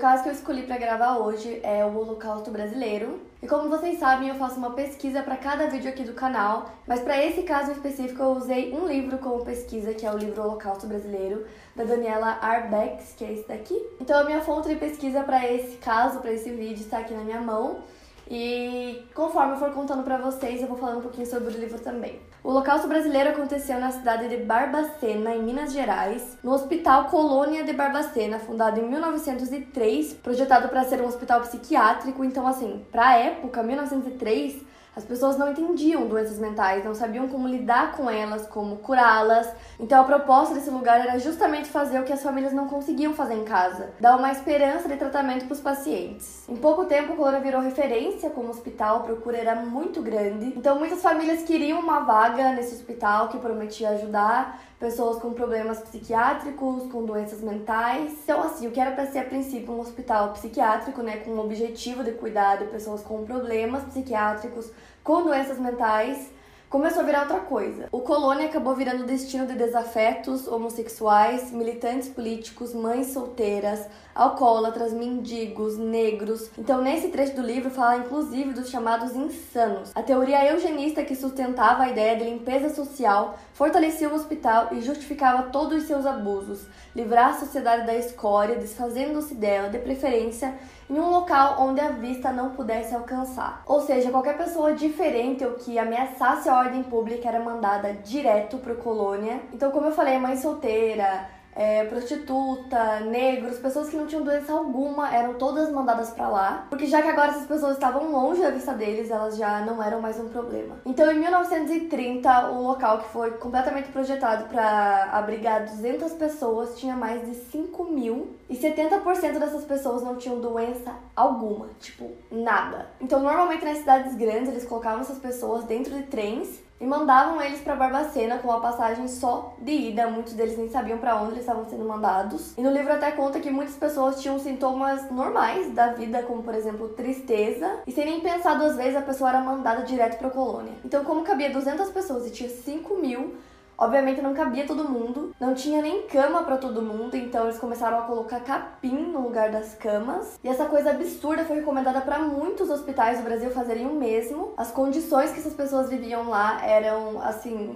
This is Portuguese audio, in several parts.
caso que eu escolhi para gravar hoje é o Holocausto Brasileiro. E como vocês sabem, eu faço uma pesquisa para cada vídeo aqui do canal, mas para esse caso específico eu usei um livro como pesquisa, que é o livro Holocausto Brasileiro, da Daniela Arbex, que é esse daqui. Então a minha fonte de pesquisa para esse caso, para esse vídeo, está aqui na minha mão. E conforme eu for contando para vocês, eu vou falando um pouquinho sobre o livro também. O Holocausto Brasileiro aconteceu na cidade de Barbacena, em Minas Gerais, no Hospital Colônia de Barbacena, fundado em 1903, projetado para ser um hospital psiquiátrico. Então, assim, para época, 1903, as pessoas não entendiam doenças mentais, não sabiam como lidar com elas, como curá-las. Então a proposta desse lugar era justamente fazer o que as famílias não conseguiam fazer em casa, dar uma esperança de tratamento para os pacientes. Em pouco tempo, o Colônia virou referência como hospital, a procura era muito grande. Então muitas famílias queriam uma vaga nesse hospital que prometia ajudar pessoas com problemas psiquiátricos, com doenças mentais. Então, assim, o que era para ser a princípio um hospital psiquiátrico, né, com o objetivo de cuidar de pessoas com problemas psiquiátricos, com doenças mentais, começou a virar outra coisa. O Colônia acabou virando destino de desafetos, homossexuais, militantes políticos, mães solteiras, alcoólatras, mendigos, negros. Então, nesse trecho do livro, fala inclusive dos chamados insanos. A teoria eugenista que sustentava a ideia de limpeza social fortalecia o hospital e justificava todos os seus abusos, livrar a sociedade da escória, desfazendo-se dela, de preferência em um local onde a vista não pudesse alcançar. Ou seja, qualquer pessoa diferente ou que ameaçasse a ordem pública era mandada direto para colônia. Então, como eu falei, mãe solteira, é, prostituta, negros, pessoas que não tinham doença alguma, eram todas mandadas para lá, porque já que agora essas pessoas estavam longe da vista deles, elas já não eram mais um problema. Então, em 1930, o local que foi completamente projetado para abrigar 200 pessoas tinha mais de 5 mil e 70% dessas pessoas não tinham doença alguma, tipo, nada. Então, normalmente nas cidades grandes, eles colocavam essas pessoas dentro de trens e mandavam eles para Barbacena com a passagem só de ida. Muitos deles nem sabiam para onde eles estavam sendo mandados. E no livro até conta que muitas pessoas tinham sintomas normais da vida, como por exemplo tristeza, e sem nem pensar duas vezes a pessoa era mandada direto para colônia. Então, como cabia 200 pessoas e tinha 5 mil, Obviamente não cabia todo mundo, não tinha nem cama para todo mundo, então eles começaram a colocar capim no lugar das camas. E essa coisa absurda foi recomendada para muitos hospitais do Brasil fazerem o mesmo. As condições que essas pessoas viviam lá eram assim,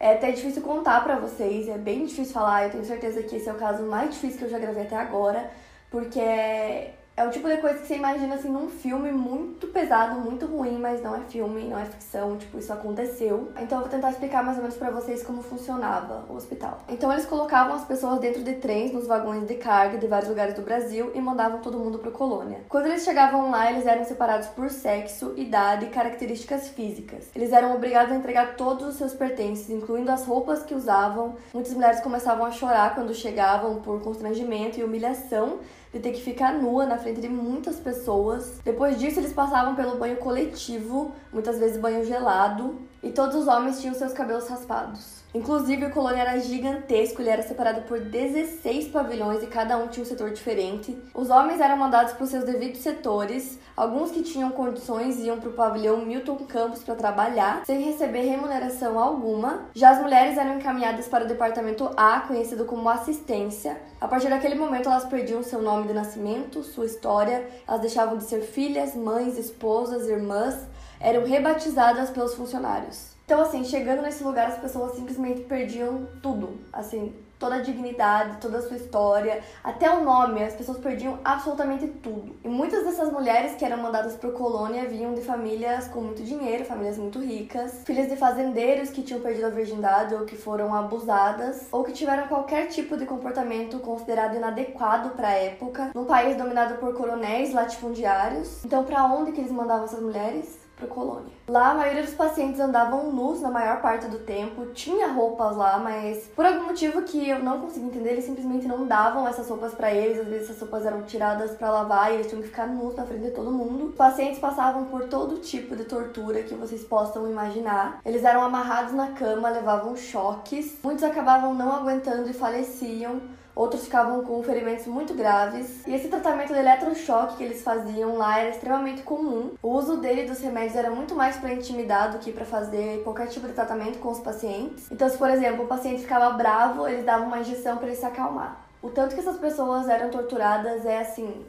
é até difícil contar para vocês, é bem difícil falar. Eu tenho certeza que esse é o caso mais difícil que eu já gravei até agora, porque é o tipo de coisa que você imagina assim num filme muito pesado, muito ruim, mas não é filme, não é ficção, tipo, isso aconteceu. Então eu vou tentar explicar mais ou menos para vocês como funcionava o hospital. Então eles colocavam as pessoas dentro de trens, nos vagões de carga de vários lugares do Brasil e mandavam todo mundo para colônia. Quando eles chegavam lá, eles eram separados por sexo, idade e características físicas. Eles eram obrigados a entregar todos os seus pertences, incluindo as roupas que usavam. Muitas mulheres começavam a chorar quando chegavam por constrangimento e humilhação de ter que ficar nua na frente de muitas pessoas. Depois disso, eles passavam pelo banho coletivo, muitas vezes banho gelado, e todos os homens tinham seus cabelos raspados. Inclusive, o colônia era gigantesco, ele era separado por 16 pavilhões e cada um tinha um setor diferente. Os homens eram mandados para os seus devidos setores, alguns que tinham condições iam para o pavilhão Milton Campos para trabalhar, sem receber remuneração alguma. Já as mulheres eram encaminhadas para o departamento A, conhecido como assistência. A partir daquele momento, elas perdiam seu nome de nascimento, sua história, elas deixavam de ser filhas, mães, esposas, irmãs, eram rebatizadas pelos funcionários. Então, assim, chegando nesse lugar, as pessoas simplesmente perdiam tudo. Assim, toda a dignidade, toda a sua história, até o nome, as pessoas perdiam absolutamente tudo. E muitas dessas mulheres que eram mandadas por colônia vinham de famílias com muito dinheiro, famílias muito ricas, filhas de fazendeiros que tinham perdido a virgindade ou que foram abusadas, ou que tiveram qualquer tipo de comportamento considerado inadequado para a época, num país dominado por coronéis latifundiários. Então, para onde que eles mandavam essas mulheres? Para colônia. Lá, a maioria dos pacientes andavam nus na maior parte do tempo, tinha roupas lá, mas por algum motivo que eu não consegui entender, eles simplesmente não davam essas roupas para eles. Às vezes essas roupas eram tiradas para lavar e eles tinham que ficar nus na frente de todo mundo. Os pacientes passavam por todo tipo de tortura que vocês possam imaginar. Eles eram amarrados na cama, levavam choques. Muitos acabavam não aguentando e faleciam outros ficavam com ferimentos muito graves. E esse tratamento de eletrochoque que eles faziam lá era extremamente comum. O uso dele dos remédios era muito mais para intimidar do que para fazer qualquer tipo de tratamento com os pacientes. Então, se por exemplo o paciente ficava bravo, eles davam uma injeção para ele se acalmar. O tanto que essas pessoas eram torturadas é assim,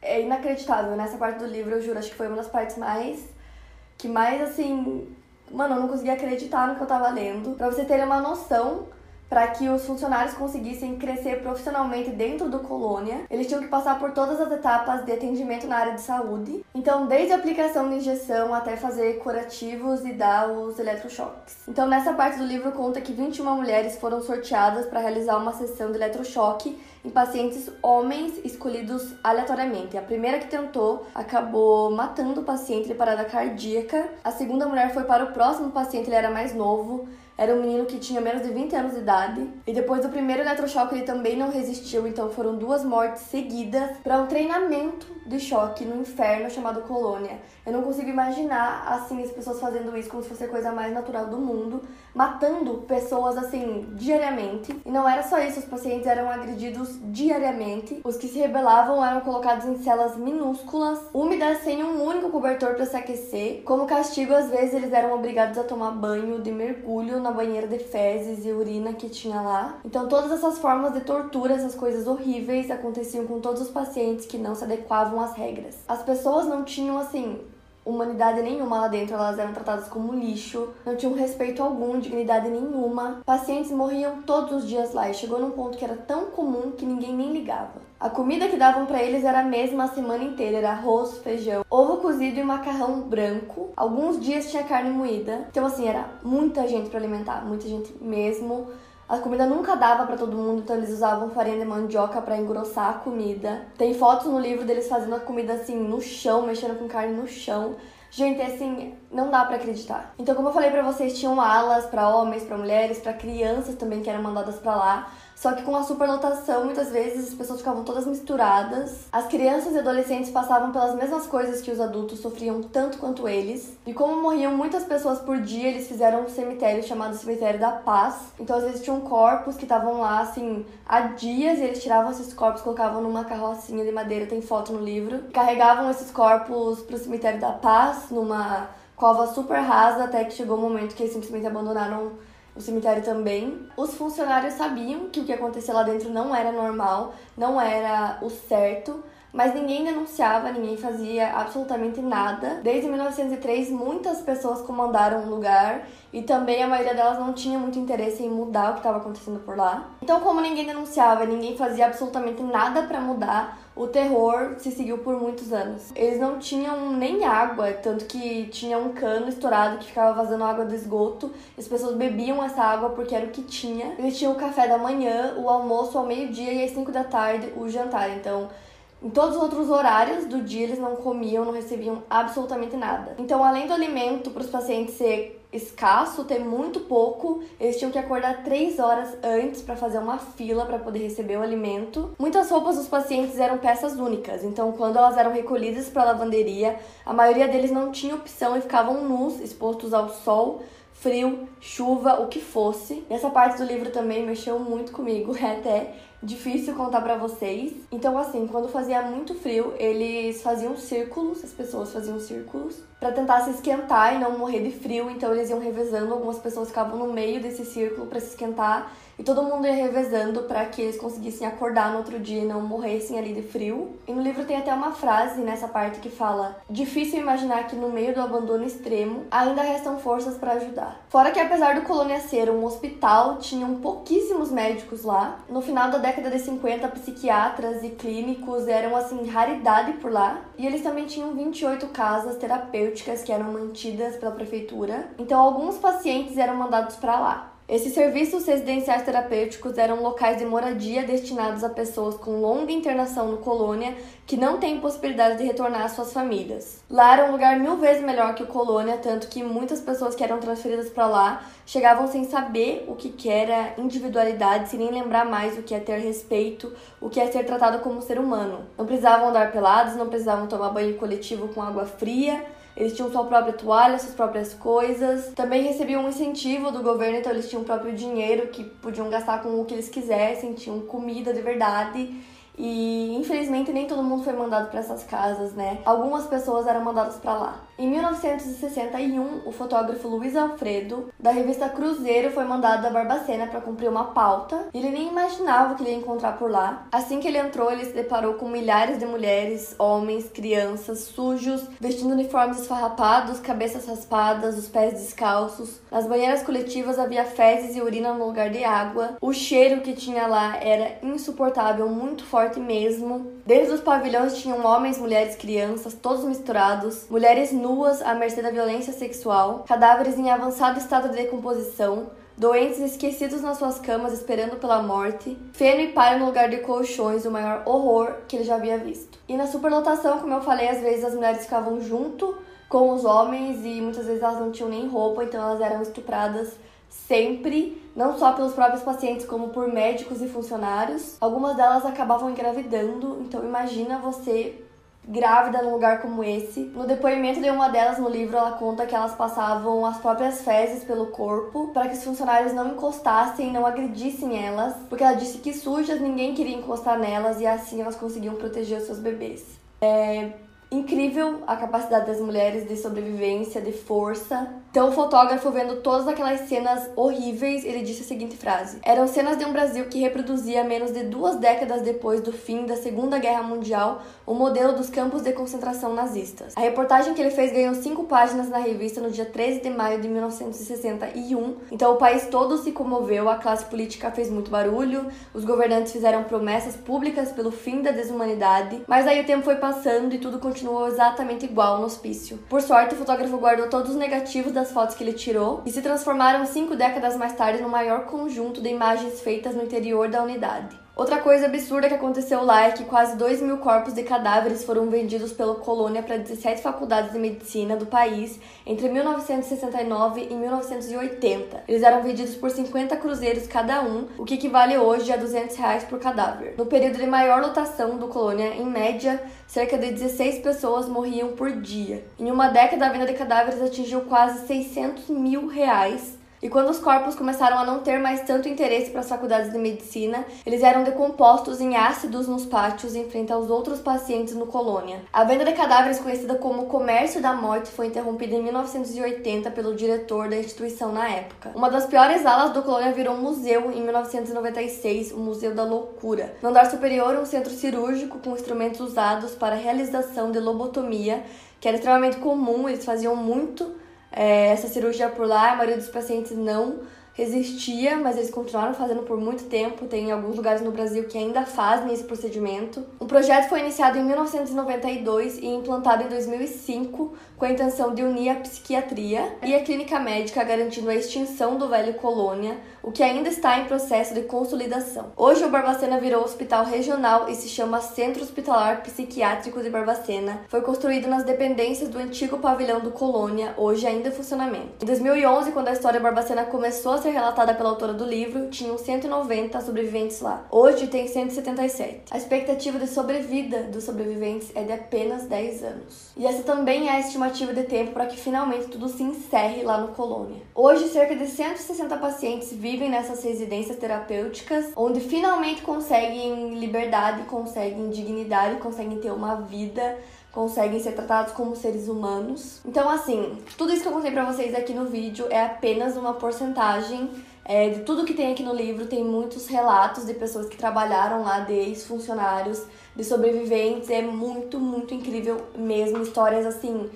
é inacreditável. Nessa parte do livro, eu juro, acho que foi uma das partes mais que mais assim, mano, eu não conseguia acreditar no que eu tava lendo. Pra você terem uma noção para que os funcionários conseguissem crescer profissionalmente dentro do colônia, eles tinham que passar por todas as etapas de atendimento na área de saúde. Então, desde a aplicação de injeção até fazer curativos e dar os eletrochoques. Então, nessa parte do livro conta que 21 mulheres foram sorteadas para realizar uma sessão de eletrochoque em pacientes homens escolhidos aleatoriamente. A primeira que tentou acabou matando o paciente de parada cardíaca. A segunda mulher foi para o próximo paciente, ele era mais novo era um menino que tinha menos de 20 anos de idade. E depois do primeiro eletrochoque ele também não resistiu, então foram duas mortes seguidas para um treinamento de choque no inferno chamado Colônia. Eu não consigo imaginar assim as pessoas fazendo isso como se fosse a coisa mais natural do mundo, matando pessoas assim diariamente. E não era só isso, os pacientes eram agredidos diariamente. Os que se rebelavam eram colocados em celas minúsculas, úmidas sem um único cobertor para se aquecer. Como castigo, às vezes eles eram obrigados a tomar banho de mergulho na banheira de fezes e urina que tinha lá. Então todas essas formas de tortura, essas coisas horríveis aconteciam com todos os pacientes que não se adequavam às regras. As pessoas não tinham assim humanidade nenhuma lá dentro, elas eram tratadas como lixo, não tinham respeito algum, dignidade nenhuma. Pacientes morriam todos os dias lá e chegou num ponto que era tão comum que ninguém nem ligava. A comida que davam para eles era a mesma a semana inteira, era arroz, feijão, ovo cozido e macarrão branco. Alguns dias tinha carne moída. Então assim, era muita gente para alimentar, muita gente mesmo. A comida nunca dava para todo mundo, então eles usavam farinha de mandioca para engrossar a comida. Tem fotos no livro deles fazendo a comida assim no chão, mexendo com carne no chão. Gente, assim, não dá para acreditar. Então, como eu falei para vocês, tinham alas para homens, para mulheres, para crianças também que eram mandadas para lá. Só que com a superlotação, muitas vezes as pessoas ficavam todas misturadas. As crianças e adolescentes passavam pelas mesmas coisas que os adultos sofriam tanto quanto eles. E como morriam muitas pessoas por dia, eles fizeram um cemitério chamado Cemitério da Paz. Então às vezes tinham corpos que estavam lá assim há dias e eles tiravam esses corpos, colocavam numa carrocinha de madeira, tem foto no livro. Carregavam esses corpos pro Cemitério da Paz numa cova super rasa até que chegou o momento que eles simplesmente abandonaram o cemitério também. Os funcionários sabiam que o que acontecia lá dentro não era normal, não era o certo, mas ninguém denunciava, ninguém fazia absolutamente nada. Desde 1903, muitas pessoas comandaram o lugar e também a maioria delas não tinha muito interesse em mudar o que estava acontecendo por lá. Então, como ninguém denunciava, ninguém fazia absolutamente nada para mudar, o terror se seguiu por muitos anos. Eles não tinham nem água, tanto que tinha um cano estourado que ficava vazando água do esgoto. As pessoas bebiam essa água porque era o que tinha. Eles tinham o café da manhã, o almoço ao meio-dia e às 5 da tarde o jantar. Então, em todos os outros horários do dia eles não comiam, não recebiam absolutamente nada. Então, além do alimento para os pacientes ser escasso, ter muito pouco, eles tinham que acordar três horas antes para fazer uma fila para poder receber o alimento. Muitas roupas dos pacientes eram peças únicas, então quando elas eram recolhidas para a lavanderia, a maioria deles não tinha opção e ficavam nus, expostos ao sol frio, chuva, o que fosse. Essa parte do livro também mexeu muito comigo, é até difícil contar para vocês. Então, assim, quando fazia muito frio, eles faziam círculos, as pessoas faziam círculos, para tentar se esquentar e não morrer de frio. Então, eles iam revezando, algumas pessoas ficavam no meio desse círculo para se esquentar e todo mundo ia revezando para que eles conseguissem acordar no outro dia e não morressem ali de frio. E no livro tem até uma frase nessa parte que fala: Difícil imaginar que no meio do abandono extremo ainda restam forças para ajudar. Fora que, apesar do Colônia ser um hospital, tinham pouquíssimos médicos lá. No final da década de 50, psiquiatras e clínicos eram assim raridade por lá. E eles também tinham 28 casas terapêuticas que eram mantidas pela prefeitura. Então, alguns pacientes eram mandados para lá. Esses serviços residenciais terapêuticos eram locais de moradia destinados a pessoas com longa internação no colônia que não têm possibilidade de retornar às suas famílias. Lá era um lugar mil vezes melhor que o colônia, tanto que muitas pessoas que eram transferidas para lá chegavam sem saber o que era individualidade, sem nem lembrar mais o que é ter respeito, o que é ser tratado como ser humano. Não precisavam andar pelados, não precisavam tomar banho coletivo com água fria eles tinham sua própria toalha, suas próprias coisas. Também recebiam um incentivo do governo, então eles tinham o próprio dinheiro que podiam gastar com o que eles quisessem, tinham comida de verdade. E infelizmente nem todo mundo foi mandado para essas casas, né? Algumas pessoas eram mandadas para lá. Em 1961, o fotógrafo Luiz Alfredo, da revista Cruzeiro, foi mandado a Barbacena para cumprir uma pauta. Ele nem imaginava o que ele ia encontrar por lá. Assim que ele entrou, ele se deparou com milhares de mulheres, homens, crianças, sujos, vestindo uniformes esfarrapados, cabeças raspadas, os pés descalços. Nas banheiras coletivas havia fezes e urina no lugar de água. O cheiro que tinha lá era insuportável, muito forte mesmo. Dentro dos pavilhões tinham homens, mulheres, crianças, todos misturados, mulheres nuas à mercê da violência sexual, cadáveres em avançado estado de decomposição, doentes esquecidos nas suas camas esperando pela morte, feno e palha no lugar de colchões, o maior horror que ele já havia visto. E na superlotação, como eu falei, às vezes as mulheres ficavam junto com os homens e muitas vezes elas não tinham nem roupa, então elas eram estupradas sempre, não só pelos próprios pacientes, como por médicos e funcionários. Algumas delas acabavam engravidando, então imagina você grávida num lugar como esse. No depoimento de uma delas no livro, ela conta que elas passavam as próprias fezes pelo corpo para que os funcionários não encostassem, não agredissem elas, porque ela disse que sujas ninguém queria encostar nelas e assim elas conseguiam proteger os seus bebês. É, incrível a capacidade das mulheres de sobrevivência, de força. Então, o fotógrafo, vendo todas aquelas cenas horríveis, ele disse a seguinte frase: Eram cenas de um Brasil que reproduzia, menos de duas décadas depois do fim da Segunda Guerra Mundial, o modelo dos campos de concentração nazistas. A reportagem que ele fez ganhou cinco páginas na revista no dia 13 de maio de 1961. Então, o país todo se comoveu, a classe política fez muito barulho, os governantes fizeram promessas públicas pelo fim da desumanidade, mas aí o tempo foi passando e tudo continuou exatamente igual no hospício. Por sorte, o fotógrafo guardou todos os negativos fotos que ele tirou e se transformaram cinco décadas mais tarde no maior conjunto de imagens feitas no interior da unidade. Outra coisa absurda que aconteceu lá é que quase 2 mil corpos de cadáveres foram vendidos pela colônia para 17 faculdades de medicina do país entre 1969 e 1980. Eles eram vendidos por 50 cruzeiros cada um, o que equivale hoje a 200 reais por cadáver. No período de maior lotação do colônia, em média, cerca de 16 pessoas morriam por dia. Em uma década, a venda de cadáveres atingiu quase 600 mil reais e quando os corpos começaram a não ter mais tanto interesse para as faculdades de medicina, eles eram decompostos em ácidos nos pátios em frente aos outros pacientes no colônia. A venda de cadáveres, conhecida como comércio da morte, foi interrompida em 1980 pelo diretor da instituição na época. Uma das piores alas do colônia virou um museu em 1996, o Museu da Loucura. No andar superior, um centro cirúrgico com instrumentos usados para a realização de lobotomia, que era extremamente comum, eles faziam muito é, essa cirurgia por lá, a maioria dos pacientes não resistia, mas eles continuaram fazendo por muito tempo. Tem alguns lugares no Brasil que ainda fazem esse procedimento. O projeto foi iniciado em 1992 e implantado em 2005 com a intenção de unir a psiquiatria e a clínica médica, garantindo a extinção do velho colônia, o que ainda está em processo de consolidação. Hoje o Barbacena virou hospital regional e se chama Centro Hospitalar Psiquiátrico de Barbacena. Foi construído nas dependências do antigo pavilhão do Colônia, hoje ainda em funcionamento. Em 2011, quando a história Barbacena começou a relatada pela autora do livro, tinham 190 sobreviventes lá. Hoje tem 177. A expectativa de sobrevida dos sobreviventes é de apenas 10 anos. E essa também é a estimativa de tempo para que finalmente tudo se encerre lá no Colônia. Hoje, cerca de 160 pacientes vivem nessas residências terapêuticas, onde finalmente conseguem liberdade, conseguem dignidade, conseguem ter uma vida conseguem ser tratados como seres humanos. Então, assim, tudo isso que eu contei pra vocês aqui no vídeo é apenas uma porcentagem é, de tudo que tem aqui no livro. Tem muitos relatos de pessoas que trabalharam lá, de ex-funcionários, de sobreviventes. É muito, muito incrível mesmo. Histórias assim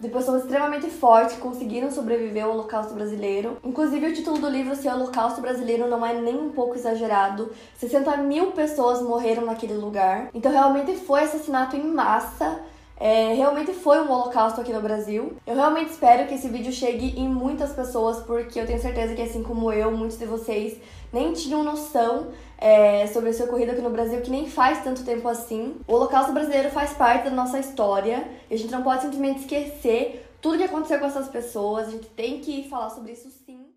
de pessoas extremamente fortes que conseguiram sobreviver ao Holocausto Brasileiro. Inclusive, o título do livro, se o Holocausto Brasileiro, não é nem um pouco exagerado. 60 mil pessoas morreram naquele lugar. Então, realmente foi assassinato em massa. É, realmente foi um holocausto aqui no Brasil. Eu realmente espero que esse vídeo chegue em muitas pessoas, porque eu tenho certeza que, assim como eu, muitos de vocês nem tinham noção é, sobre esse ocorrido aqui no Brasil, que nem faz tanto tempo assim. O Holocausto brasileiro faz parte da nossa história e a gente não pode simplesmente esquecer tudo que aconteceu com essas pessoas. A gente tem que falar sobre isso sim.